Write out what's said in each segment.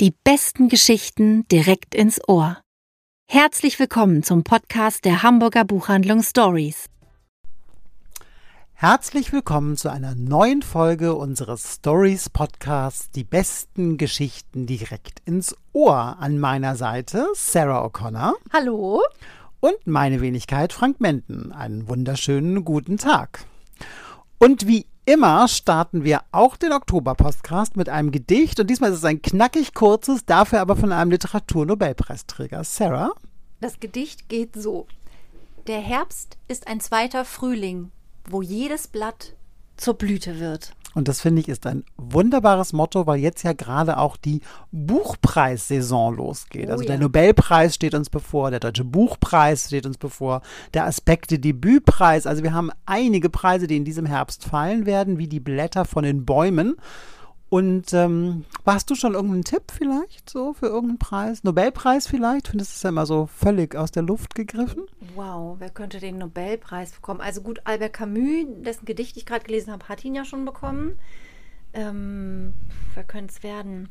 Die besten Geschichten direkt ins Ohr. Herzlich willkommen zum Podcast der Hamburger Buchhandlung Stories. Herzlich willkommen zu einer neuen Folge unseres Stories Podcasts Die besten Geschichten direkt ins Ohr. An meiner Seite Sarah O'Connor. Hallo. Und meine Wenigkeit Frank Menden. Einen wunderschönen guten Tag. Und wie immer starten wir auch den Oktober-Podcast mit einem Gedicht. Und diesmal ist es ein knackig kurzes, dafür aber von einem Literaturnobelpreisträger. Sarah? Das Gedicht geht so. Der Herbst ist ein zweiter Frühling, wo jedes Blatt zur Blüte wird. Und das finde ich ist ein wunderbares Motto, weil jetzt ja gerade auch die Buchpreissaison losgeht. Oh also ja. der Nobelpreis steht uns bevor, der Deutsche Buchpreis steht uns bevor, der Aspekte Debütpreis. Also wir haben einige Preise, die in diesem Herbst fallen werden, wie die Blätter von den Bäumen. Und ähm, hast du schon irgendeinen Tipp vielleicht so für irgendeinen Preis? Nobelpreis vielleicht? Findest du es ja immer so völlig aus der Luft gegriffen? Wow, wer könnte den Nobelpreis bekommen? Also gut, Albert Camus, dessen Gedicht ich gerade gelesen habe, hat ihn ja schon bekommen. Ähm, wer könnte es werden?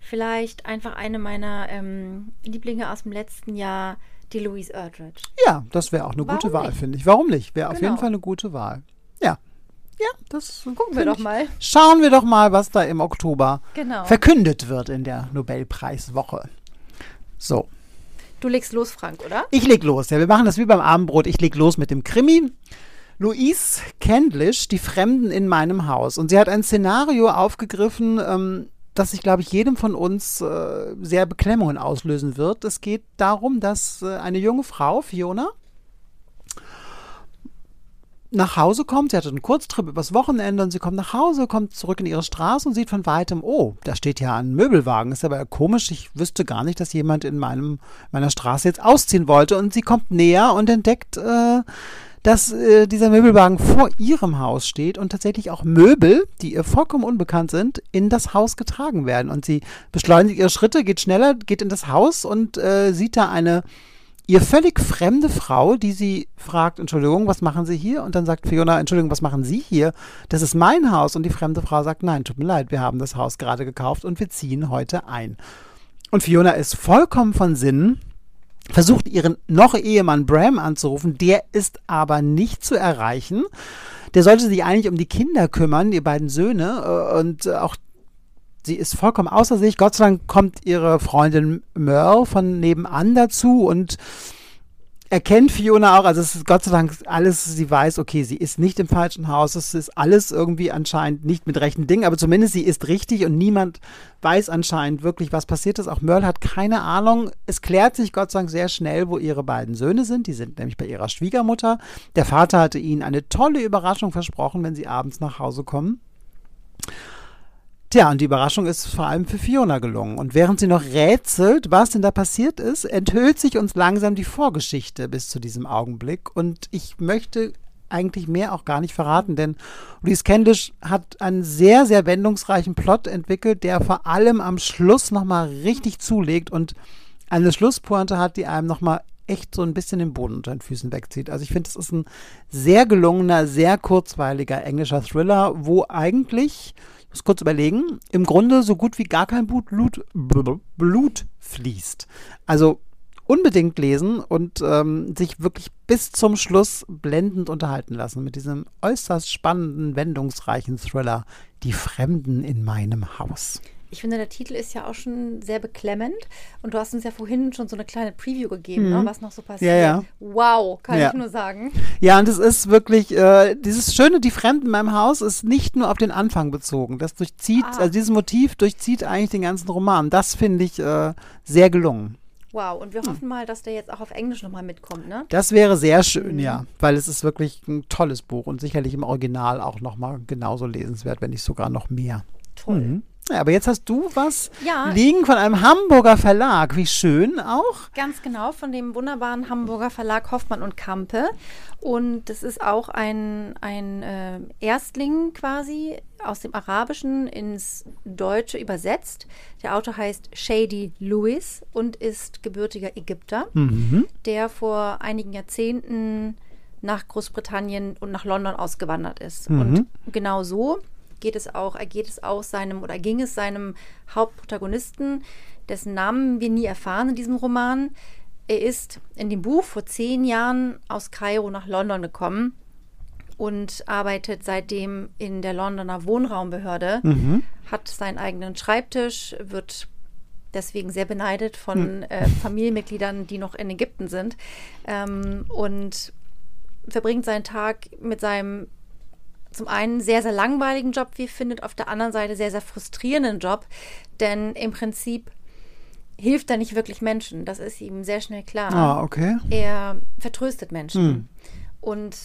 Vielleicht einfach eine meiner ähm, Lieblinge aus dem letzten Jahr, die Louise Erdrich. Ja, das wäre auch eine gute Warum Wahl, nicht? finde ich. Warum nicht? Wäre auf Genau. jeden Fall eine gute Wahl. Ja. Ja, das Gucken wir doch mal. Schauen wir doch mal, was da im Oktober Genau. verkündet wird in der Nobelpreiswoche. So, Du legst los, Frank, oder? ich leg los. Ja, wir machen das wie beim Abendbrot. Ich leg los mit dem Krimi. Louise Kendlish, die Fremden in meinem Haus. Und sie hat ein Szenario aufgegriffen, ähm, das sich, glaube ich, jedem von uns äh, sehr Beklemmungen auslösen wird. Es geht darum, dass äh, eine junge Frau, Fiona, nach Hause kommt. Sie hatte einen Kurztrip übers Wochenende und sie kommt nach Hause, kommt zurück in ihre Straße und sieht von weitem, oh, da steht ja ein Möbelwagen. Ist aber komisch. Ich wüsste gar nicht, dass jemand in meinem, meiner Straße jetzt ausziehen wollte. Und sie kommt näher und entdeckt, äh, dass äh, dieser Möbelwagen vor ihrem Haus steht und tatsächlich auch Möbel, die ihr vollkommen unbekannt sind, in das Haus getragen werden. Und sie beschleunigt ihre Schritte, geht schneller, geht in das Haus und äh, sieht da eine ihr völlig fremde Frau, die sie fragt, Entschuldigung, was machen Sie hier? Und dann sagt Fiona, Entschuldigung, was machen Sie hier? Das ist mein Haus. Und die fremde Frau sagt, nein, tut mir leid, wir haben das Haus gerade gekauft und wir ziehen heute ein. Und Fiona ist vollkommen von Sinnen, versucht ihren noch Ehemann Bram anzurufen, der ist aber nicht zu erreichen. Der sollte sich eigentlich um die Kinder kümmern, die beiden Söhne, äh, und auch sie ist vollkommen außer sich. Gott sei Dank kommt ihre Freundin Merle von nebenan dazu und erkennt Fiona auch, also es ist Gott sei Dank alles, sie weiß, okay, sie ist nicht im falschen Haus, es ist alles irgendwie anscheinend nicht mit rechten Dingen, aber zumindest sie ist richtig und niemand weiß anscheinend wirklich, was passiert ist. Auch Merle hat keine Ahnung. Es klärt sich Gott sei Dank sehr schnell, wo ihre beiden Söhne sind. Die sind nämlich bei ihrer Schwiegermutter. Der Vater hatte ihnen eine tolle Überraschung versprochen, wenn sie abends nach Hause kommen. Tja, und die Überraschung ist vor allem für Fiona gelungen. Und während sie noch rätselt, was denn da passiert ist, enthüllt sich uns langsam die Vorgeschichte bis zu diesem Augenblick. Und ich möchte eigentlich mehr auch gar nicht verraten, denn Louise Candish hat einen sehr, sehr wendungsreichen Plot entwickelt, der vor allem am Schluss nochmal richtig zulegt und eine Schlusspointe hat, die einem nochmal echt so ein bisschen den Boden unter den Füßen wegzieht. Also ich finde, es ist ein sehr gelungener, sehr kurzweiliger englischer Thriller, wo eigentlich, ich muss kurz überlegen, im Grunde so gut wie gar kein Blut, Blut, Blut, fließt. Also unbedingt lesen und ähm, sich wirklich bis zum Schluss blendend unterhalten lassen mit diesem äußerst spannenden, wendungsreichen Thriller Die Fremden in meinem Haus. Ich finde, der Titel ist ja auch schon sehr beklemmend. Und du hast uns ja vorhin schon so eine kleine Preview gegeben, ne, was noch so passiert. Mhm. Ja, ja. Wow, kann Ja. ich nur sagen. Ja, und es ist wirklich, äh, dieses Schöne, die Fremden in meinem Haus ist nicht nur auf den Anfang bezogen. Das durchzieht, Ah. also dieses Motiv durchzieht eigentlich den ganzen Roman. Das finde ich äh, sehr gelungen. Wow, und wir Hm. hoffen mal, dass der jetzt auch auf Englisch nochmal mitkommt, ne? Das wäre sehr schön, Mhm. ja, weil es ist wirklich ein tolles Buch und sicherlich im Original auch nochmal genauso lesenswert, wenn nicht sogar noch mehr. Toll. Mhm. Ja, aber jetzt hast du was Ja. liegen von einem Hamburger Verlag. Wie schön auch. Ganz genau, von dem wunderbaren Hamburger Verlag Hoffmann und Kampe. Und das ist auch ein, ein äh, Erstling quasi aus dem Arabischen ins Deutsche übersetzt. Der Autor heißt Shady Lewis und ist gebürtiger Ägypter, Mhm. der vor einigen Jahrzehnten nach Großbritannien und nach London ausgewandert ist. Mhm. Und genau so geht es auch, ergeht es auch seinem oder ging es seinem Hauptprotagonisten, dessen Namen wir nie erfahren in diesem Roman. Er ist in dem Buch vor zehn Jahren aus Kairo nach London gekommen und arbeitet seitdem in der Londoner Wohnraumbehörde, Mhm. hat seinen eigenen Schreibtisch, wird deswegen sehr beneidet von Hm. äh, Familienmitgliedern, die noch in Ägypten sind ähm, und verbringt seinen Tag mit seinem zum einen sehr, sehr langweiligen Job, wie er findet, auf der anderen Seite sehr, sehr frustrierenden Job, denn im Prinzip hilft er nicht wirklich Menschen. Das ist ihm sehr schnell klar. Ah, okay. Er vertröstet Menschen Hm. und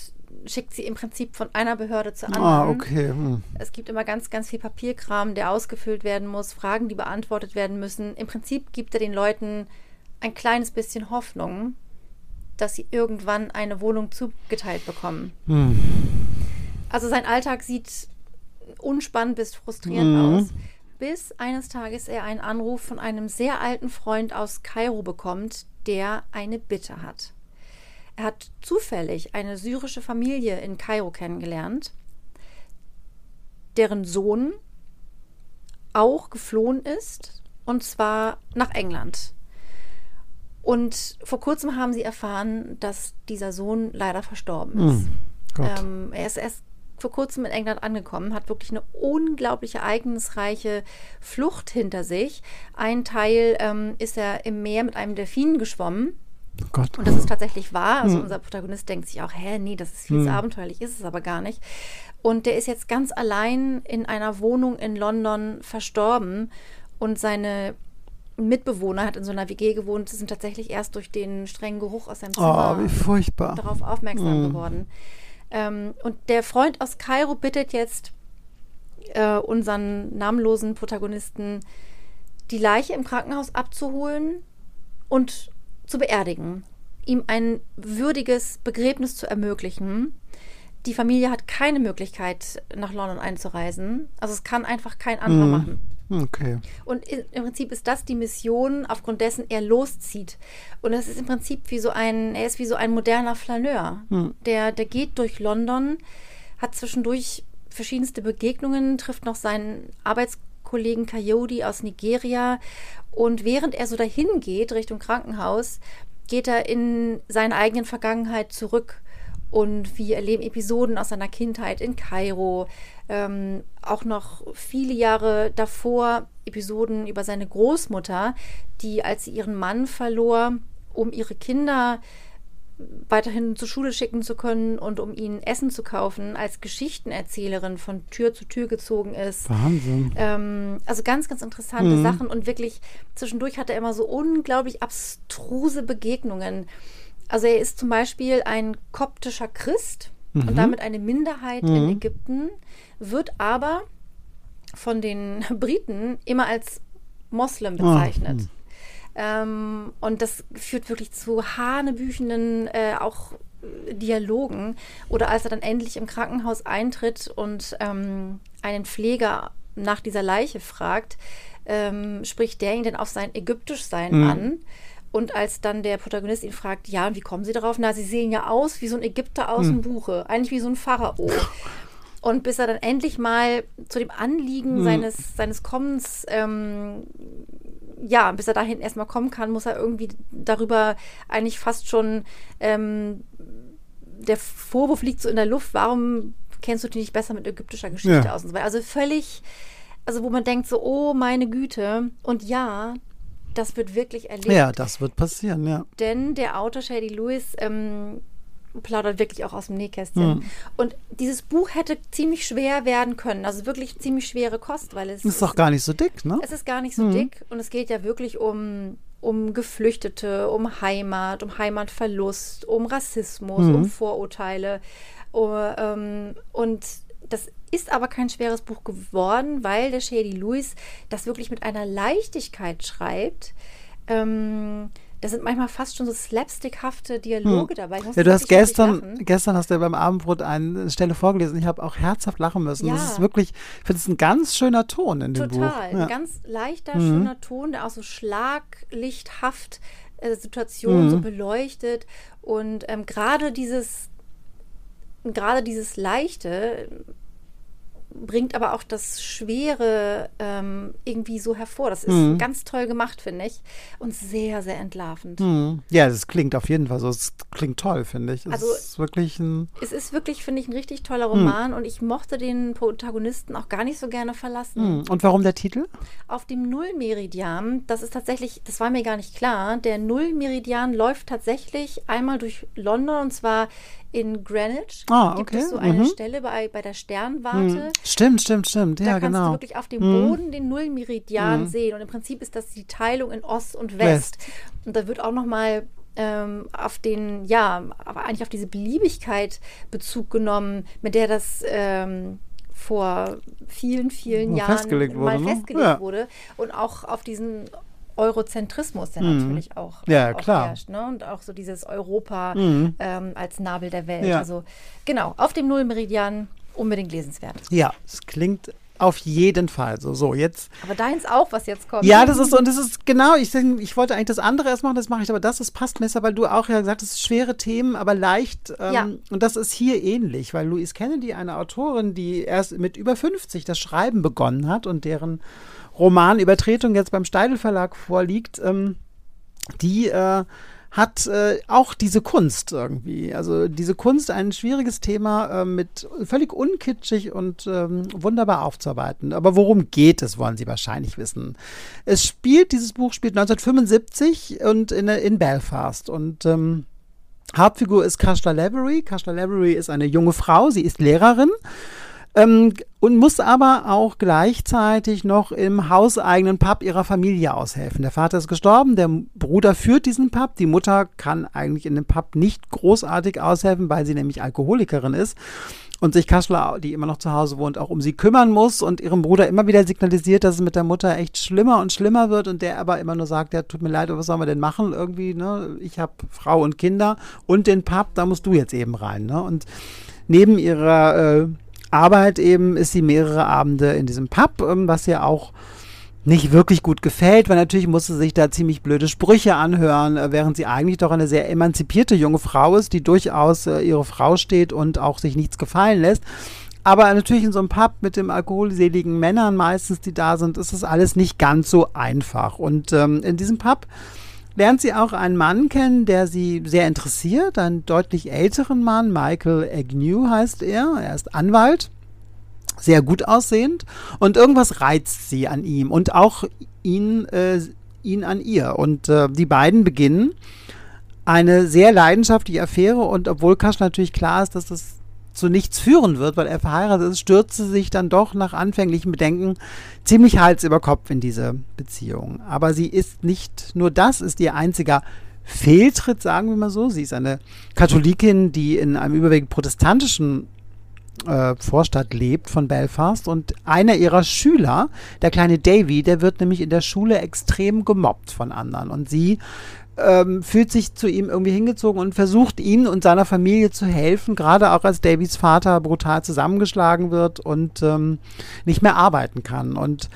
schickt sie im Prinzip von einer Behörde zur anderen. Ah, okay. Hm. Es gibt immer ganz, ganz viel Papierkram, der ausgefüllt werden muss, Fragen, die beantwortet werden müssen. Im Prinzip gibt er den Leuten ein kleines bisschen Hoffnung, dass sie irgendwann eine Wohnung zugeteilt bekommen. Hm. Also sein Alltag sieht unspannend bis frustrierend Mhm. aus, bis eines Tages er einen Anruf von einem sehr alten Freund aus Kairo bekommt, der eine Bitte hat. Er hat zufällig eine syrische Familie in Kairo kennengelernt, deren Sohn auch geflohen ist, und zwar nach England. Und vor kurzem haben sie erfahren, dass dieser Sohn leider verstorben ist. Gott. Ähm, er ist erst vor kurzem in England angekommen, hat wirklich eine unglaublich ereignisreiche Flucht hinter sich. Ein Teil ähm, ist er im Meer mit einem Delfin geschwommen. Oh. Und das ist tatsächlich wahr. Also Hm. unser Protagonist denkt sich auch, hä, nee, das ist viel zu Hm. abenteuerlich, ist es aber gar nicht. Und der ist jetzt ganz allein in einer Wohnung in London verstorben und seine Mitbewohner hat in so einer WG gewohnt, sind tatsächlich erst durch den strengen Geruch aus seinem Zimmer Oh, wie furchtbar. darauf aufmerksam Mm. geworden. Ähm, und der Freund aus Kairo bittet jetzt äh, unseren namenlosen Protagonisten, die Leiche im Krankenhaus abzuholen und zu beerdigen, ihm ein würdiges Begräbnis zu ermöglichen. Die Familie hat keine Möglichkeit, nach London einzureisen. Also es kann einfach kein anderer Mm. machen. Okay. Und im Prinzip ist das die Mission, aufgrund dessen er loszieht. Und das ist im Prinzip wie so ein, er ist wie so ein moderner Flaneur. Hm. Der, der geht durch London, hat zwischendurch verschiedenste Begegnungen, trifft noch seinen Arbeitskollegen Coyote aus Nigeria. Und während er so dahin geht, Richtung Krankenhaus, geht er in seine eigenen Vergangenheit zurück. Und wir erleben Episoden aus seiner Kindheit in Kairo, ähm, auch noch viele Jahre davor Episoden über seine Großmutter, die, als sie ihren Mann verlor, um ihre Kinder weiterhin zur Schule schicken zu können und um ihnen Essen zu kaufen, als Geschichtenerzählerin von Tür zu Tür gezogen ist. Wahnsinn. Ähm, also ganz, ganz interessante Mhm. Sachen und wirklich zwischendurch hat er immer so unglaublich abstruse Begegnungen. Also er ist zum Beispiel ein koptischer Christ Mhm. und damit eine Minderheit in Mhm. Ägypten, wird aber von den Briten immer als Moslem Ah, bezeichnet. hm. Ähm, und das führt wirklich zu hanebüchenden äh, auch Dialogen. Oder als er dann endlich im Krankenhaus eintritt und ähm, einen Pfleger nach dieser Leiche fragt, ähm, spricht der ihn denn auf sein Ägyptischsein Mhm. an. Und als dann der Protagonist ihn fragt, ja, und wie kommen Sie darauf? Na, Sie sehen ja aus wie so ein Ägypter aus dem Buche, eigentlich wie so ein Pharao. Und bis er dann endlich mal zu dem Anliegen Mhm. seines, seines Kommens, ähm, ja, bis er dahin erstmal kommen kann, muss er irgendwie darüber eigentlich fast schon, ähm, der Vorwurf liegt so in der Luft, warum kennst du dich nicht besser mit ägyptischer Geschichte Ja. aus und so weiter. Also völlig, also wo man denkt so, oh meine Güte. Und ja, das wird wirklich erlebt. Ja, das wird passieren, ja. Denn der Autor Shady Lewis ähm, plaudert wirklich auch aus dem Nähkästchen. Mhm. Und dieses Buch hätte ziemlich schwer werden können. Also wirklich ziemlich schwere Kost, weil es Ist doch gar nicht so dick, ne? es ist gar nicht so Mhm. dick und es geht ja wirklich um, um Geflüchtete, um Heimat, um Heimatverlust, um Rassismus, Mhm. um Vorurteile. Oh, ähm, und das ist aber kein schweres Buch geworden, weil der Shady Lewis das wirklich mit einer Leichtigkeit schreibt. Ähm, da sind manchmal fast schon so slapstickhafte Dialoge dabei. Ich muss Hm. Ja, du hast gestern, gestern hast du ja beim Abendbrot eine Stelle vorgelesen. Ich habe auch herzhaft lachen müssen. Das Ja. ist wirklich, ich finde es ein ganz schöner Ton in dem Total. Buch. Ja. Ein ganz leichter, Mhm. schöner Ton, der auch so schlaglichthaft äh, Situationen so Mhm. beleuchtet. Und ähm, gerade dieses, gerade dieses Leichte bringt aber auch das Schwere ähm, irgendwie so hervor. Das ist mhm. ganz toll gemacht, finde ich. Und sehr, sehr entlarvend. Mhm. Ja, das klingt auf jeden Fall so. Es klingt toll, finde ich. Es also, ist wirklich ein. Es ist wirklich, finde ich, ein richtig toller Roman mhm. und ich mochte den Protagonisten auch gar nicht so gerne verlassen. Mhm. Und warum der Titel? Auf dem Nullmeridian, das ist tatsächlich, das war mir gar nicht klar. Der Nullmeridian läuft tatsächlich einmal durch London und zwar in Greenwich ah, okay. gibt es so eine mhm. Stelle bei, bei der Sternwarte. Mhm. Stimmt, stimmt, stimmt. Ja, da kannst genau. du wirklich auf dem mhm. Boden den Nullmeridian mhm. sehen. Und im Prinzip ist das die Teilung in Ost und West. West. Und da wird auch nochmal ähm, auf den, ja, aber eigentlich auf diese Beliebigkeit Bezug genommen, mit der das ähm, vor vielen, vielen Jahren festgelegt mal wurde, ne? festgelegt ja. wurde. Und auch auf diesen Eurozentrismus, der mhm. natürlich auch, ja, auch klar. herrscht. Ne? Und auch so dieses Europa mhm. ähm, als Nabel der Welt. Ja. Also genau, auf dem Nullmeridian unbedingt lesenswert. Ja, es klingt auf jeden Fall. So, so jetzt. Aber deins auch, was jetzt kommt. Ja, das ist und das ist genau. Ich, ich wollte eigentlich das andere erst machen, das mache ich, aber das, das passt besser, weil du auch ja gesagt hast, schwere Themen, aber leicht. Ähm, ja. Und das ist hier ähnlich, weil Louise Kennedy, eine Autorin, die erst mit über 50 das Schreiben begonnen hat und deren Romanübertretung jetzt beim Steidel Verlag vorliegt, ähm, die äh, hat äh, auch diese Kunst irgendwie. Also diese Kunst, ein schwieriges Thema äh, mit völlig unkitschig und ähm, wunderbar aufzuarbeiten. Aber worum geht es, wollen Sie wahrscheinlich wissen. Es spielt, dieses Buch spielt 1975 und in, in Belfast. Und ähm, Hauptfigur ist Kashla Lavery. Kashla Lavery ist eine junge Frau, sie ist Lehrerin ähm, und muss aber auch gleichzeitig noch im hauseigenen Pub ihrer Familie aushelfen. Der Vater ist gestorben, der Bruder führt diesen Pub, die Mutter kann eigentlich in dem Pub nicht großartig aushelfen, weil sie nämlich Alkoholikerin ist und sich Kaschler, die immer noch zu Hause wohnt, auch um sie kümmern muss und ihrem Bruder immer wieder signalisiert, dass es mit der Mutter echt schlimmer und schlimmer wird und der aber immer nur sagt, ja, tut mir leid, was sollen wir denn machen irgendwie, ne? Ich habe Frau und Kinder und den Pub, da musst du jetzt eben rein, ne? Und neben ihrer äh, Arbeit eben ist sie mehrere Abende in diesem Pub, ähm, was ja auch nicht wirklich gut gefällt, weil natürlich musste sich da ziemlich blöde Sprüche anhören, äh, während sie eigentlich doch eine sehr emanzipierte junge Frau ist, die durchaus äh, ihre Frau steht und auch sich nichts gefallen lässt. Aber natürlich in so einem Pub mit dem alkoholseligen Männern meistens, die da sind, ist das alles nicht ganz so einfach. Und ähm, in diesem Pub lernt sie auch einen Mann kennen, der sie sehr interessiert, einen deutlich älteren Mann, Michael Agnew heißt er. Er ist Anwalt, sehr gut aussehend und irgendwas reizt sie an ihm und auch ihn, äh, ihn an ihr. Und äh, die beiden beginnen eine sehr leidenschaftliche Affäre und obwohl Kasch natürlich klar ist, dass das zu nichts führen wird, weil er verheiratet ist, stürzte sich dann doch nach anfänglichen Bedenken ziemlich Hals über Kopf in diese Beziehung. Aber sie ist nicht nur das, ist ihr einziger Fehltritt, sagen wir mal so. Sie ist eine Katholikin, die in einem überwiegend protestantischen äh, Vorstadt lebt von Belfast und einer ihrer Schüler, der kleine Davy, der wird nämlich in der Schule extrem gemobbt von anderen und sie ähm, fühlt sich zu ihm irgendwie hingezogen und versucht ihm und seiner Familie zu helfen, gerade auch als Davys Vater brutal zusammengeschlagen wird und ähm, nicht mehr arbeiten kann. Und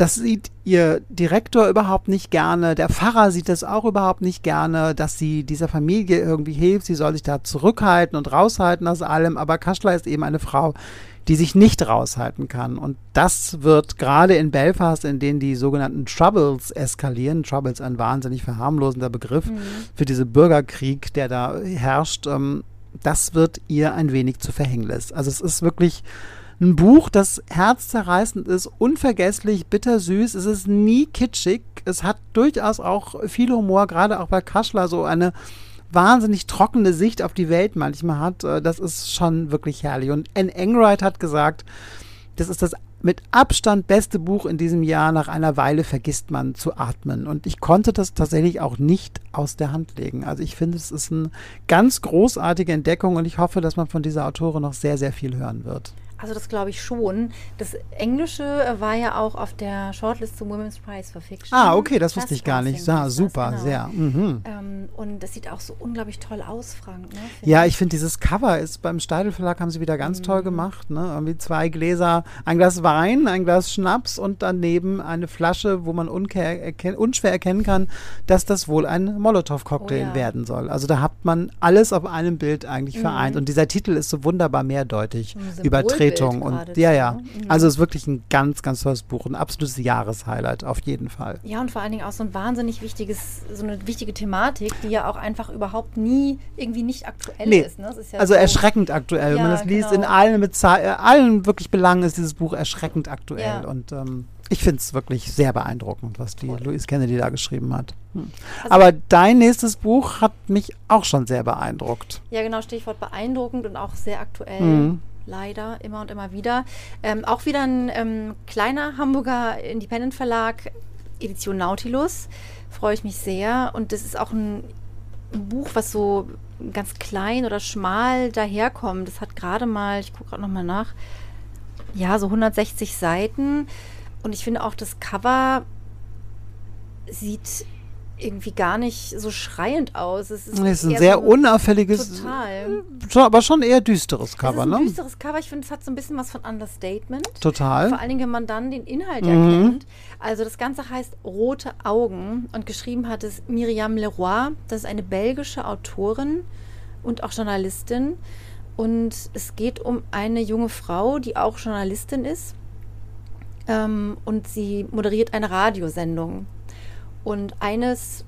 das sieht ihr Direktor überhaupt nicht gerne. Der Pfarrer sieht das auch überhaupt nicht gerne, dass sie dieser Familie irgendwie hilft. Sie soll sich da zurückhalten und raushalten aus allem. Aber Kaschler ist eben eine Frau, die sich nicht raushalten kann. Und das wird gerade in Belfast, in denen die sogenannten Troubles eskalieren, Troubles ein wahnsinnig verharmlosender Begriff mhm. für diesen Bürgerkrieg, der da herrscht, ähm, das wird ihr ein wenig zu Verhängnis. Also es ist wirklich ein Buch, das herzzerreißend ist, unvergesslich, bittersüß. Es ist nie kitschig. Es hat durchaus auch viel Humor, gerade auch bei Kaschler so eine wahnsinnig trockene Sicht auf die Welt manchmal hat. Äh, das ist schon wirklich herrlich. Und Anne Enright hat gesagt, das ist das mit Abstand beste Buch in diesem Jahr. Nach einer Weile vergisst man zu atmen. Und ich konnte das tatsächlich auch nicht aus der Hand legen. Also ich finde, es ist eine ganz großartige Entdeckung und ich hoffe, dass man von dieser Autorin noch sehr, sehr viel hören wird. Also das glaube ich schon. Das Englische war ja auch auf der Shortlist zum Women's Prize for Fiction. Ah, okay, das wusste ich gar nicht. Ja, super, genau. sehr. Mhm. Ähm, und das sieht auch so unglaublich toll aus, Frank. Ne, ja, ich finde dieses Cover ist beim Steidel Verlag haben sie wieder ganz mhm. toll gemacht. Ne? Irgendwie zwei Gläser, ein Glas Wein, ein Glas Schnaps und daneben eine Flasche, wo man erken unschwer erkennen kann, dass das wohl ein Molotow-Cocktail oh, ja. werden soll. Also da hat man alles auf einem Bild eigentlich mhm. vereint. Und dieser Titel ist so wunderbar mehrdeutig übertreten Begleitung und ja, ja. Mhm. Also es ist wirklich ein ganz, ganz tolles Buch, ein absolutes Jahreshighlight auf jeden Fall. Ja, und vor allen Dingen auch so ein wahnsinnig wichtiges, so eine wichtige Thematik, die ja auch einfach überhaupt nie irgendwie nicht aktuell Nee, ist. Ne? Ist ja also so, erschreckend aktuell. Wenn man Ja, das liest, genau. in allen, Beza- äh, allen wirklich Belangen ist dieses Buch erschreckend aktuell. Ja. Und ähm, ich finde es wirklich sehr beeindruckend, was die Louise Kennedy da geschrieben hat. Hm. Also- Aber dein nächstes Buch hat mich auch schon sehr beeindruckt. Ja, genau, Stichwort beeindruckend und auch sehr aktuell. Mhm. Leider, immer und immer wieder. Ähm, auch wieder ein ähm, kleiner Hamburger Independent-Verlag, Edition Nautilus. Freue ich mich sehr. Und das ist auch ein, ein Buch, was so ganz klein oder schmal daherkommt. Das hat gerade mal, ich gucke gerade nochmal nach, ja, so 160 Seiten. Und ich finde auch das Cover sieht irgendwie gar nicht so schreiend aus. Es ist, Es ist ein sehr so unauffälliges, Total. schon, aber schon eher düsteres Es Cover, ein ne? düsteres Cover. Ich finde, es hat so ein bisschen was von Understatement. Total. Vor allen Dingen, wenn man dann den Inhalt Mhm. erkennt. Also das Ganze heißt Rote Augen und geschrieben hat es Miriam Leroy. Das ist eine belgische Autorin und auch Journalistin. Und es geht um eine junge Frau, die auch Journalistin ist. Ähm, und sie moderiert eine Radiosendung. Und eines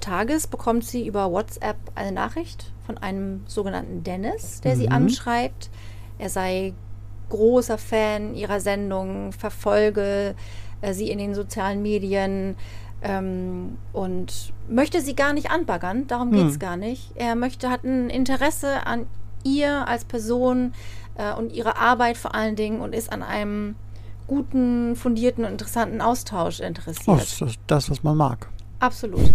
Tages bekommt sie über WhatsApp eine Nachricht von einem sogenannten Dennis, der sie Mhm. anschreibt. Er sei großer Fan ihrer Sendung, verfolge äh, sie in den sozialen Medien ähm, und möchte sie gar nicht anbaggern. Darum geht es gar nicht. Er möchte, hat ein Interesse an ihr als Person äh, und ihre Arbeit vor allen Dingen und ist an einem guten, fundierten und interessanten Austausch interessiert. Oh, das ist das, was man mag. Absolut.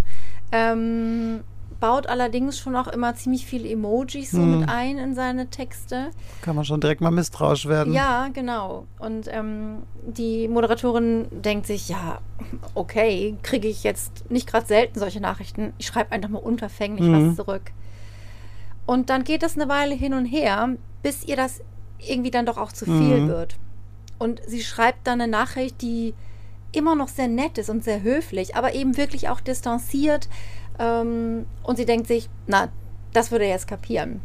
Ähm, baut allerdings schon auch immer ziemlich viele Emojis so Hm. mit ein in seine Texte. Kann man schon direkt mal misstrauisch werden. Ja, genau. Und ähm, die Moderatorin denkt sich, ja, okay, kriege ich jetzt nicht gerade selten solche Nachrichten. Ich schreibe einfach mal unverfänglich Mhm. was zurück. Und dann geht das eine Weile hin und her, bis ihr das irgendwie dann doch auch zu viel Mhm. wird. Und sie schreibt dann eine Nachricht, die immer noch sehr nett ist und sehr höflich, aber eben wirklich auch distanziert. Ähm, und sie denkt sich, na, das würde er jetzt kapieren.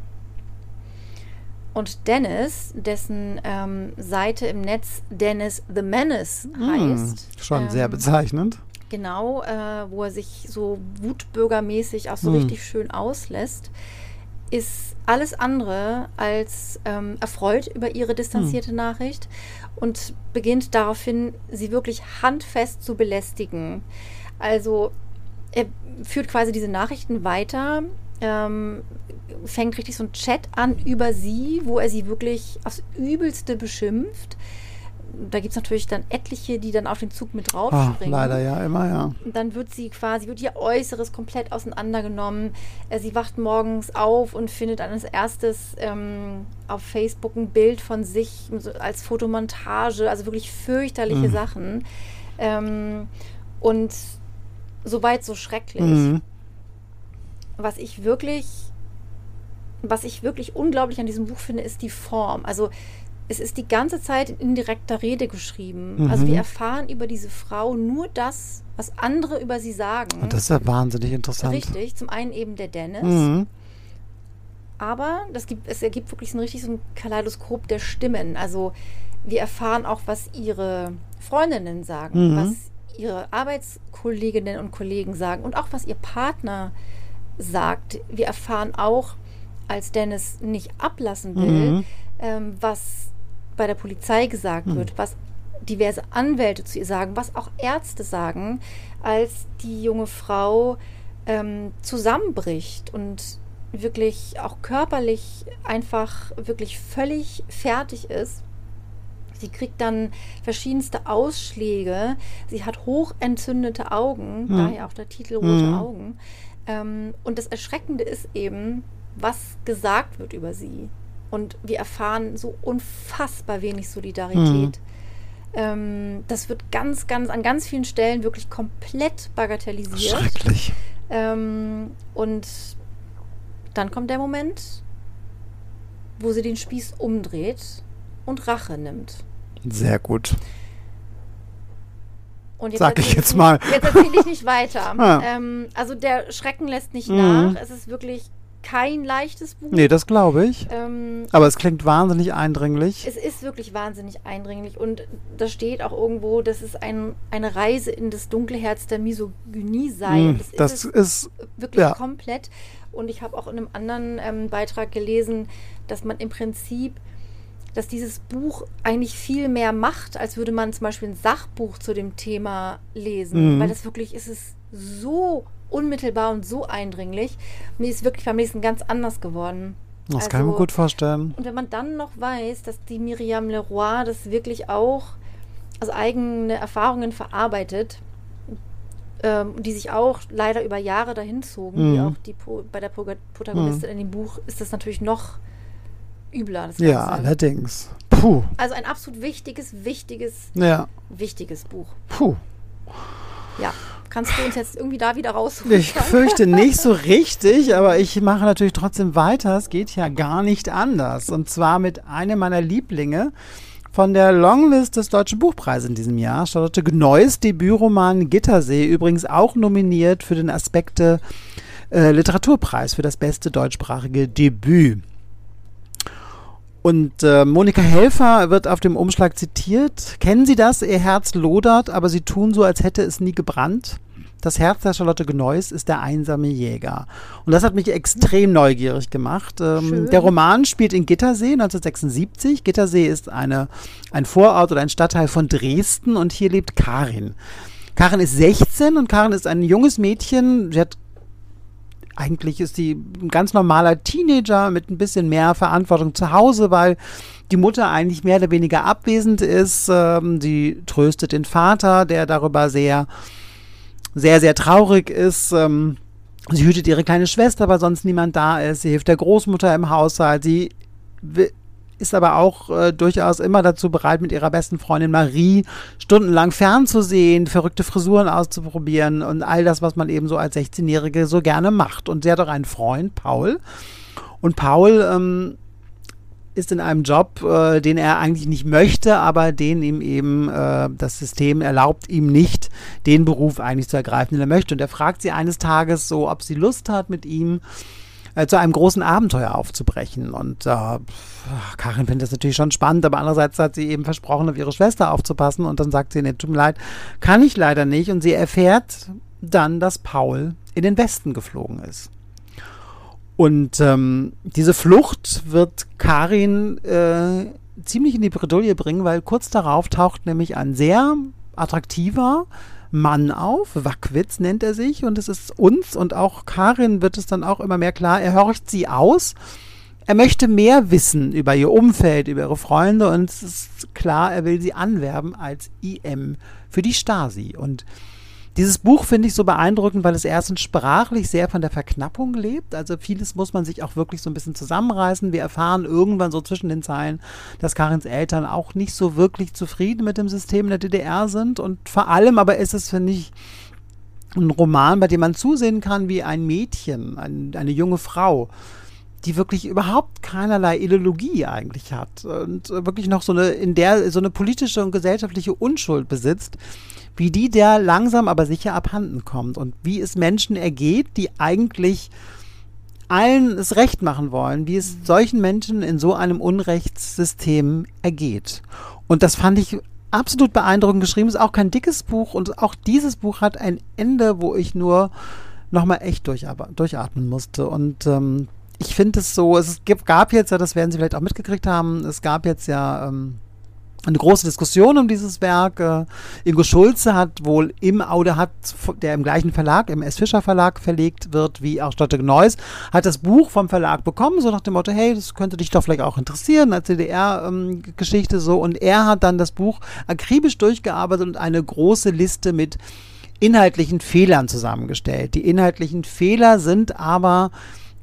Und Dennis, dessen ähm, Seite im Netz Dennis the Menace Hm, heißt, schon sehr ähm, bezeichnend. Genau, äh, wo er sich so wutbürgermäßig auch so Hm. richtig schön auslässt, ist alles andere als ähm, erfreut über ihre distanzierte Hm. Nachricht und beginnt daraufhin, sie wirklich handfest zu belästigen. Also er führt quasi diese Nachrichten weiter, ähm, fängt richtig so ein Chat an über sie, wo er sie wirklich aufs Übelste beschimpft. Da gibt es natürlich dann etliche, die dann auf den Zug mit Ah, draufspringen. leider ja, immer ja. Und dann wird sie quasi, wird ihr Äußeres komplett auseinandergenommen. Äh, sie wacht morgens auf und findet dann als erstes ähm, auf Facebook ein Bild von sich als Fotomontage, also wirklich fürchterliche Mhm. Sachen. Ähm, und soweit so schrecklich. Mhm. Was ich wirklich, was ich wirklich unglaublich an diesem Buch finde, ist die Form. Also es ist die ganze Zeit in indirekter Rede geschrieben. Also Mhm. wir erfahren über diese Frau nur das, was andere über sie sagen. Und das ist ja wahnsinnig interessant. Richtig. Zum einen eben der Dennis. Mhm. Aber das gibt, es ergibt wirklich so ein richtig so ein Kaleidoskop der Stimmen. Also wir erfahren auch, was ihre Freundinnen sagen, Mhm. was ihre Arbeitskolleginnen und Kollegen sagen und auch was ihr Partner sagt. Wir erfahren auch, als Dennis nicht ablassen will, Mhm. ähm, was bei der Polizei gesagt Mhm. wird, was diverse Anwälte zu ihr sagen, was auch Ärzte sagen, als die junge Frau ähm, zusammenbricht und wirklich auch körperlich einfach wirklich völlig fertig ist. Sie kriegt dann verschiedenste Ausschläge. Sie hat hochentzündete Augen, Mhm. daher auch der Titel Rote Mhm. Augen. Ähm, und das Erschreckende ist eben, was gesagt wird über sie. Und wir erfahren so unfassbar wenig Solidarität. Ähm, das wird ganz, ganz, an ganz vielen Stellen wirklich komplett bagatellisiert. Schrecklich. Ähm, und dann kommt der Moment, wo sie den Spieß umdreht und Rache nimmt. Sehr gut. Und jetzt Sag ich jetzt nicht- mal. Jetzt erzähle ich nicht weiter. Ah. ähm, also der Schrecken lässt nicht Mhm. nach. Es ist wirklich kein leichtes Buch. Nee, das glaube ich. Ähm, Aber es klingt wahnsinnig eindringlich. es ist wirklich wahnsinnig eindringlich und da steht auch irgendwo, dass es ein, eine Reise in das dunkle Herz der Misogynie sei. Und das, das ist es ist, wirklich ja. komplett. Und ich habe auch in einem anderen ähm, Beitrag gelesen, dass man im Prinzip, dass dieses Buch eigentlich viel mehr macht, als würde man zum Beispiel ein Sachbuch zu dem Thema lesen. Mhm. Weil das wirklich ist es so unmittelbar und so eindringlich. Mir ist wirklich beim nächsten ganz anders geworden. das kann ich mir Also- gut vorstellen. Und wenn man dann noch weiß, dass die Miriam Leroy das wirklich auch aus eigene Erfahrungen verarbeitet, ähm, die sich auch leider über Jahre dahin zogen, wie Mhm. auch die po bei der Protagonistin in dem Buch, ist das natürlich noch übler. Ja, allerdings. Puh. Also ein absolut wichtiges, wichtiges, Ja. wichtiges Buch. Puh. Ja. Kannst du uns jetzt irgendwie da wieder rausholen? Ich fürchte nicht so richtig, aber ich mache natürlich trotzdem weiter. Es geht ja gar nicht anders. Und zwar mit einem meiner Lieblinge von der Longlist des Deutschen Buchpreises in diesem Jahr. Charlotte Gneuss Debütroman Gittersee, übrigens auch nominiert für den Aspekte äh, Literaturpreis für das beste deutschsprachige Debüt. Und äh, Monika Helfer wird auf dem Umschlag zitiert. Kennen Sie das? Ihr Herz lodert, aber Sie tun so, als hätte es nie gebrannt. Das Herz der Charlotte Gneuss ist der einsame Jäger. Und das hat mich extrem neugierig gemacht. Ähm, der Roman spielt in Gittersee 1976. Gittersee ist eine, ein Vorort oder ein Stadtteil von Dresden und hier lebt Karin. Karin ist 16 und Karin ist ein junges Mädchen. Sie hat eigentlich ist sie ein ganz normaler Teenager mit ein bisschen mehr Verantwortung zu Hause, weil die Mutter eigentlich mehr oder weniger abwesend ist. Ähm, sie tröstet den Vater, der darüber sehr, sehr, sehr traurig ist. Ähm, sie hütet ihre kleine Schwester, weil sonst niemand da ist. Sie hilft der Großmutter im Haushalt. Sie ist aber auch äh, durchaus immer dazu bereit, mit ihrer besten Freundin Marie stundenlang fernzusehen, verrückte Frisuren auszuprobieren und all das, was man eben so als 16-Jährige so gerne macht. Und sie hat auch einen Freund, Paul. Und Paul ähm, ist in einem Job, äh, den er eigentlich nicht möchte, aber den ihm eben äh, das System erlaubt ihm nicht, den Beruf eigentlich zu ergreifen, den er möchte. Und er fragt sie eines Tages so, ob sie Lust hat, mit ihm äh, zu einem großen Abenteuer aufzubrechen. Und äh, Karin findet das natürlich schon spannend, aber andererseits hat sie eben versprochen, auf ihre Schwester aufzupassen. Und dann sagt sie, nee, tut mir leid, kann ich leider nicht. Und sie erfährt dann, dass Paul in den Westen geflogen ist. Und ähm, diese Flucht wird Karin äh, ziemlich in die Bredouille bringen, weil kurz darauf taucht nämlich ein sehr attraktiver Mann auf, Wackwitz nennt er sich, und es ist uns und auch Karin wird es dann auch immer mehr klar, er horcht sie aus. Er möchte mehr wissen über ihr Umfeld, über ihre Freunde und es ist klar, er will sie anwerben als IM für die Stasi. Und dieses Buch finde ich so beeindruckend, weil es erstens sprachlich sehr von der Verknappung lebt. Also vieles muss man sich auch wirklich so ein bisschen zusammenreißen. Wir erfahren irgendwann so zwischen den Zeilen, dass Karins Eltern auch nicht so wirklich zufrieden mit dem System in der DDR sind. Und vor allem aber ist es, finde ich, ein Roman, bei dem man zusehen kann, wie ein Mädchen, ein, eine junge Frau, die wirklich überhaupt keinerlei Ideologie eigentlich hat und äh, wirklich noch so eine in der so eine politische und gesellschaftliche Unschuld besitzt, wie die der langsam aber sicher abhanden kommt und wie es Menschen ergeht, die eigentlich allen es recht machen wollen, wie es solchen Menschen in so einem Unrechtssystem ergeht. Und das fand ich absolut beeindruckend geschrieben. Ist auch kein dickes Buch und auch dieses Buch hat ein Ende, wo ich nur nochmal echt durchatmen musste. Und ähm, ich finde es so, es gab jetzt ja, das werden Sie vielleicht auch mitgekriegt haben, es gab jetzt ja ähm, eine große Diskussion um dieses Werk. Äh, Ingo Schulze hat wohl im Aude hat, der im gleichen Verlag, im S. Fischer Verlag verlegt wird, wie auch Stotte Neuss, hat das Buch vom Verlag bekommen, so nach dem Motto, hey, das könnte dich doch vielleicht auch interessieren, als DDR-Geschichte so. Und er hat dann das Buch akribisch durchgearbeitet und eine große Liste mit inhaltlichen Fehlern zusammengestellt. Die inhaltlichen Fehler sind aber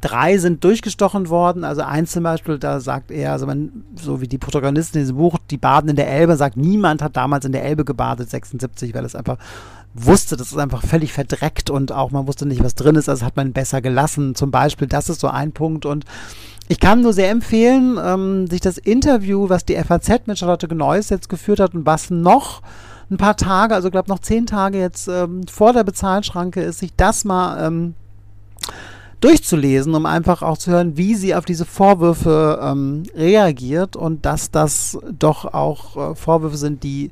Drei sind durchgestochen worden. Also eins zum Beispiel, da sagt er, also man, so wie die Protagonistin in diesem Buch, die baden in der Elbe, sagt, niemand hat damals in der Elbe gebadet, 76, weil es einfach wusste, das ist einfach völlig verdreckt und auch man wusste nicht, was drin ist, also hat man besser gelassen. Zum Beispiel, das ist so ein Punkt. Und ich kann nur sehr empfehlen, ähm, sich das Interview, was die FAZ mit Charlotte Gneuss jetzt geführt hat und was noch ein paar Tage, also glaube noch zehn Tage jetzt ähm, vor der Bezahlschranke ist, sich das mal ähm, durchzulesen, um einfach auch zu hören, wie sie auf diese Vorwürfe ähm, reagiert und dass das doch auch äh, Vorwürfe sind, die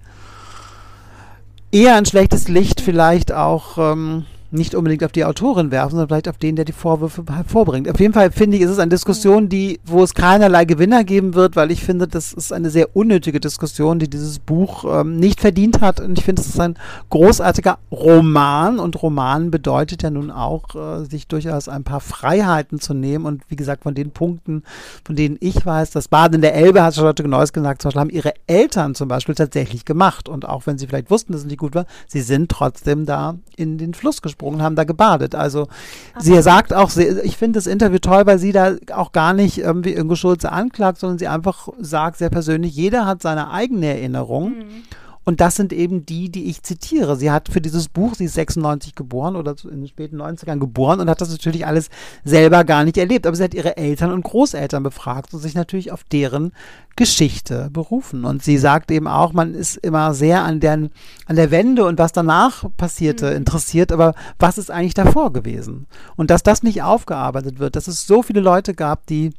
eher ein schlechtes Licht vielleicht auch ähm, nicht unbedingt auf die Autorin werfen, sondern vielleicht auf den, der die Vorwürfe hervorbringt. Auf jeden Fall finde ich, ist es eine Diskussion, die, wo es keinerlei Gewinner geben wird, weil ich finde, das ist eine sehr unnötige Diskussion, die dieses Buch ähm, nicht verdient hat. Und ich finde, es ist ein großartiger Roman und Roman bedeutet ja nun auch, äh, sich durchaus ein paar Freiheiten zu nehmen. Und wie gesagt, von den Punkten, von denen ich weiß, das Baden in der Elbe, hat Charlotte Gneuss gesagt, zum Beispiel haben ihre Eltern zum Beispiel tatsächlich gemacht. Und auch wenn sie vielleicht wussten, dass es nicht gut war, sie sind trotzdem da in den Fluss gesprungen gesprungen, haben da gebadet. Also Aber sie sagt auch, ich finde das Interview toll, weil sie da auch gar nicht irgendwie Ingo Schulze anklagt, sondern sie einfach sagt sehr persönlich, jeder hat seine eigene Erinnerung. Mhm. Und das sind eben die, die ich zitiere. Sie hat für dieses Buch, sie ist 96 geboren oder in den späten 90ern geboren und hat das natürlich alles selber gar nicht erlebt. Aber sie hat ihre Eltern und Großeltern befragt und sich natürlich auf deren Geschichte berufen. Und sie sagt eben auch, man ist immer sehr an, der, an der Wende und was danach passierte mhm. interessiert, aber was ist eigentlich davor gewesen? Und dass das nicht aufgearbeitet wird, dass es so viele Leute gab, die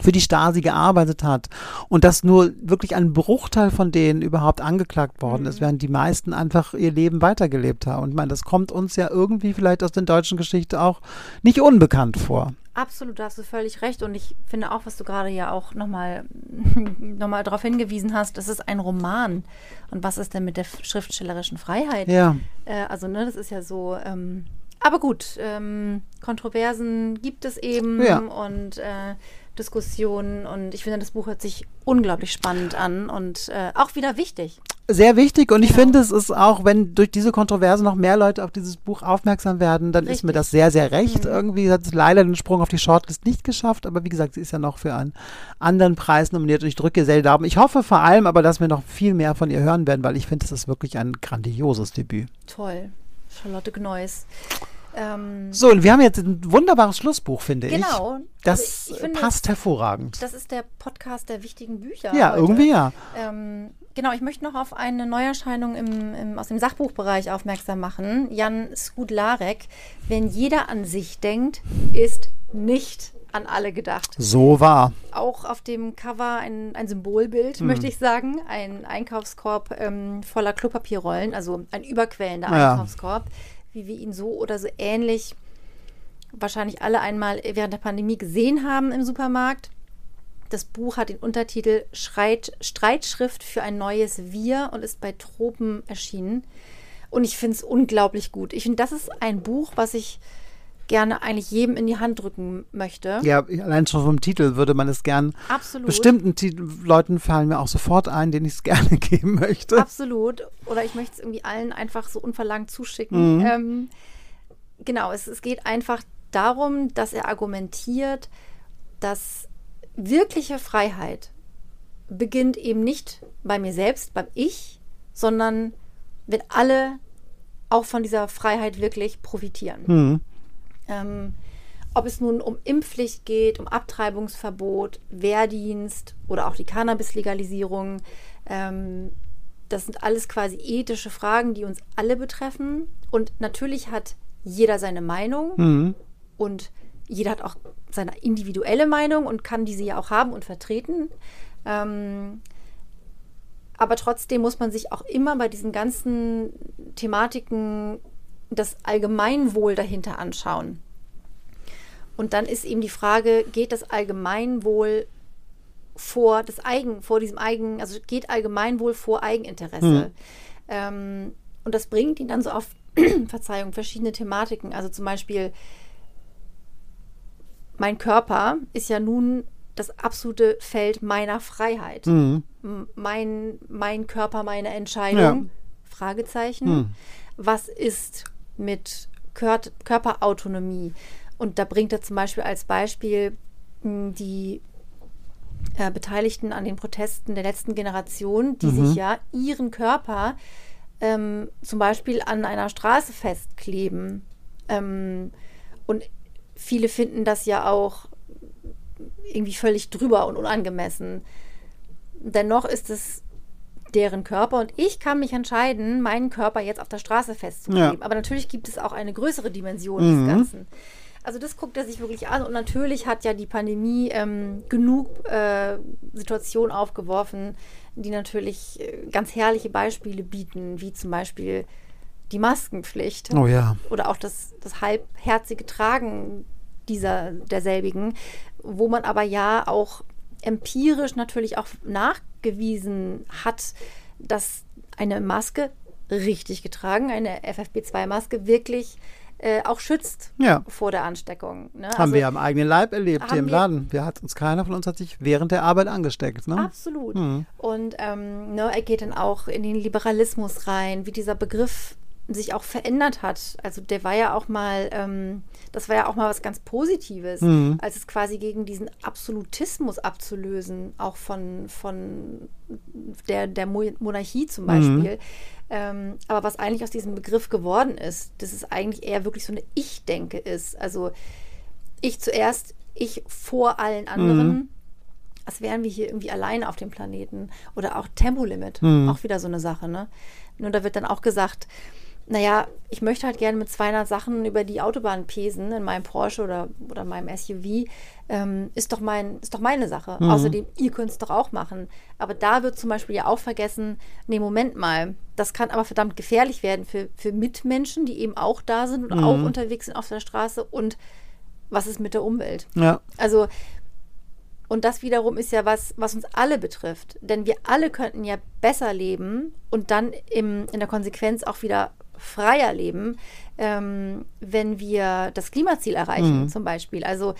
für die Stasi gearbeitet hat und dass nur wirklich ein Bruchteil von denen überhaupt angeklagt worden ist, mhm. während die meisten einfach ihr Leben weitergelebt haben. Und ich meine, das kommt uns ja irgendwie vielleicht aus der deutschen Geschichte auch nicht unbekannt vor. Absolut, da hast du völlig recht. Und ich finde auch, was du gerade ja auch nochmal noch mal darauf hingewiesen hast, das ist ein Roman. Und was ist denn mit der schriftstellerischen Freiheit? Ja. Äh, also, ne, das ist ja so. Ähm, aber gut, ähm, Kontroversen gibt es eben ja. und äh, Diskussionen und ich finde, das Buch hört sich unglaublich spannend an und äh, auch wieder wichtig. Sehr wichtig und ich genau. finde, es ist auch, wenn durch diese Kontroverse noch mehr Leute auf dieses Buch aufmerksam werden, dann Richtig. ist mir das sehr, sehr recht. Mhm. Irgendwie hat es leider den Sprung auf die Shortlist nicht geschafft, aber wie gesagt, sie ist ja noch für einen anderen Preis nominiert und ich drücke sehr Daumen. Ich hoffe vor allem aber, dass wir noch viel mehr von ihr hören werden, weil ich finde, es ist wirklich ein grandioses Debüt. Toll. Charlotte Gneuss. Ähm, so, und wir haben jetzt ein wunderbares Schlussbuch, finde genau. ich. Genau. Das ich finde, passt hervorragend. Das ist der Podcast der wichtigen Bücher. Ja, heute. irgendwie ja. Ähm, genau, ich möchte noch auf eine Neuerscheinung im, im, aus dem Sachbuchbereich aufmerksam machen. Jan Skudlarek. Wenn jeder an sich denkt, ist nicht an alle gedacht. So war. Auch auf dem Cover ein, ein Symbolbild, mhm. möchte ich sagen. Ein Einkaufskorb ähm, voller Klopapierrollen, also ein überquellender ja. Einkaufskorb wie wir ihn so oder so ähnlich wahrscheinlich alle einmal während der Pandemie gesehen haben im Supermarkt. Das Buch hat den Untertitel Schreit, Streitschrift für ein neues Wir und ist bei Tropen erschienen. Und ich finde es unglaublich gut. Ich finde, das ist ein Buch, was ich gerne eigentlich jedem in die Hand drücken möchte. Ja, allein schon vom Titel würde man es gern. Absolut. Bestimmten Titel, Leuten fallen mir auch sofort ein, denen ich es gerne geben möchte. Absolut. Oder ich möchte es irgendwie allen einfach so unverlangt zuschicken. Mhm. Ähm, genau, es, es geht einfach darum, dass er argumentiert, dass wirkliche Freiheit beginnt eben nicht bei mir selbst, beim Ich, sondern wenn alle auch von dieser Freiheit wirklich profitieren. Mhm. Ähm, ob es nun um Impfpflicht geht, um Abtreibungsverbot, Wehrdienst oder auch die Cannabis-Legalisierung. Ähm, das sind alles quasi ethische Fragen, die uns alle betreffen. Und natürlich hat jeder seine Meinung mhm. und jeder hat auch seine individuelle Meinung und kann diese ja auch haben und vertreten. Ähm, aber trotzdem muss man sich auch immer bei diesen ganzen Thematiken das Allgemeinwohl dahinter anschauen. Und dann ist eben die Frage, geht das Allgemeinwohl vor das Eigen, vor diesem Eigen, also geht Allgemeinwohl vor Eigeninteresse? Mhm. Ähm, und das bringt ihn dann so auf, Verzeihung, verschiedene Thematiken. Also zum Beispiel, mein Körper ist ja nun das absolute Feld meiner Freiheit. Mhm. Mein, mein Körper, meine Entscheidung. Ja. Fragezeichen. Mhm. Was ist mit Kör Körperautonomie. Und da bringt er zum Beispiel als Beispiel hm, die äh, Beteiligten an den Protesten der letzten Generation, die mhm. sich ja ihren Körper ähm, zum Beispiel an einer Straße festkleben. Ähm, und viele finden das ja auch irgendwie völlig drüber und unangemessen. Dennoch ist es deren Körper und ich kann mich entscheiden, meinen Körper jetzt auf der Straße festzukleben. Ja. Aber natürlich gibt es auch eine größere Dimension mhm. des Ganzen. also das guckt er sich wirklich an. Und natürlich hat ja die Pandemie ähm, genug äh, Situationen aufgeworfen, die natürlich äh, ganz herrliche Beispiele bieten, wie zum Beispiel die Maskenpflicht. Oh ja. Oder auch das, das halbherzige Tragen dieser derselbigen, wo man aber ja auch empirisch natürlich auch nachgewiesen hat, dass eine Maske richtig getragen, eine FFP2-Maske wirklich äh, auch schützt Ja. vor der Ansteckung. Ne? Haben Also wir am eigenen Leib erlebt hier im Laden. Wir hat uns keiner von uns hat sich während der Arbeit angesteckt. Ne? Absolut. Mhm. Und ähm, ne, er geht dann auch in den Liberalismus rein, wie dieser Begriff sich auch verändert hat. Also der war ja auch mal, ähm, das war ja auch mal was ganz Positives, Mhm. als es quasi gegen diesen Absolutismus abzulösen, auch von, von der, der Mo- Monarchie zum Beispiel. Ähm, aber was eigentlich aus diesem Begriff geworden ist, dass es eigentlich eher wirklich so eine Ich-Denke ist. Also ich zuerst, ich vor allen anderen. Als wären wir hier irgendwie alleine auf dem Planeten. Oder auch Tempolimit, auch wieder so eine Sache. Ne? Nur da wird dann auch gesagt, naja, ich möchte halt gerne mit 200 Sachen über die Autobahn pesen in meinem Porsche oder, oder meinem SUV. Ähm, ist, doch mein, ist doch meine Sache. Außerdem, ihr könnt es doch auch machen. Aber da wird zum Beispiel ja auch vergessen, nee, Moment mal, das kann aber verdammt gefährlich werden für, für Mitmenschen, die eben auch da sind und auch unterwegs sind auf der Straße. Und was ist mit der Umwelt? Ja. Also, und das wiederum ist ja was, was uns alle betrifft. Denn wir alle könnten ja besser leben und dann im, in der Konsequenz auch wieder freier leben, ähm, wenn wir das Klimaziel erreichen, zum Beispiel. Also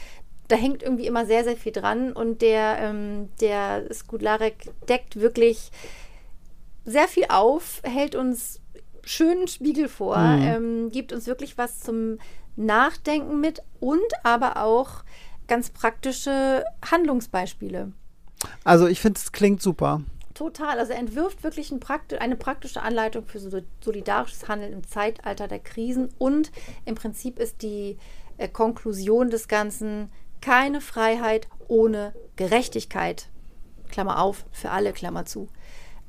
da hängt irgendwie immer sehr, sehr viel dran und der, ähm, der Skudlarek deckt wirklich sehr viel auf, hält uns schönen Spiegel vor, ähm, gibt uns wirklich was zum Nachdenken mit und aber auch ganz praktische Handlungsbeispiele. Also ich finde, es klingt super. Total. Also er entwirft wirklich ein prakti eine praktische Anleitung für so solidarisches Handeln im Zeitalter der Krisen und im Prinzip ist die äh, Konklusion des Ganzen keine Freiheit ohne Gerechtigkeit. Klammer auf, für alle, Klammer zu.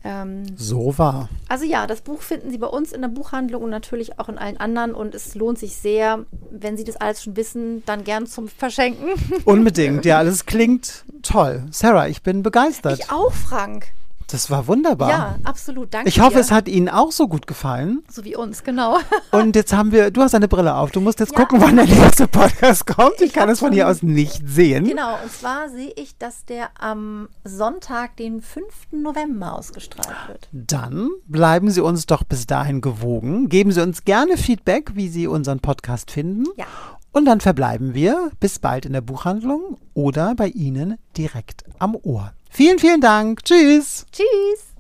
Ähm, So war. also ja, das Buch finden Sie bei uns in der Buchhandlung und natürlich auch in allen anderen. Und es lohnt sich sehr, wenn Sie das alles schon wissen, dann gern zum Verschenken. Unbedingt. Ja, alles klingt toll. Sarah, ich bin begeistert. Ich auch, Frank. Das war wunderbar. Ja, absolut. Danke. Ich hoffe, dir. es hat Ihnen auch so gut gefallen. So wie uns, genau. Und jetzt haben wir, du hast eine Brille auf. Du musst jetzt Ja. gucken, wann der nächste Podcast kommt. Ich, Ich kann es von hier aus nicht sehen. Genau, und zwar sehe ich, dass der am Sonntag, den 5. November ausgestrahlt wird. Dann bleiben Sie uns doch bis dahin gewogen. Geben Sie uns gerne Feedback, wie Sie unseren Podcast finden. Ja. Und dann verbleiben wir bis bald in der Buchhandlung oder bei Ihnen direkt am Ohr. Vielen, vielen Dank. Tschüss. Tschüss!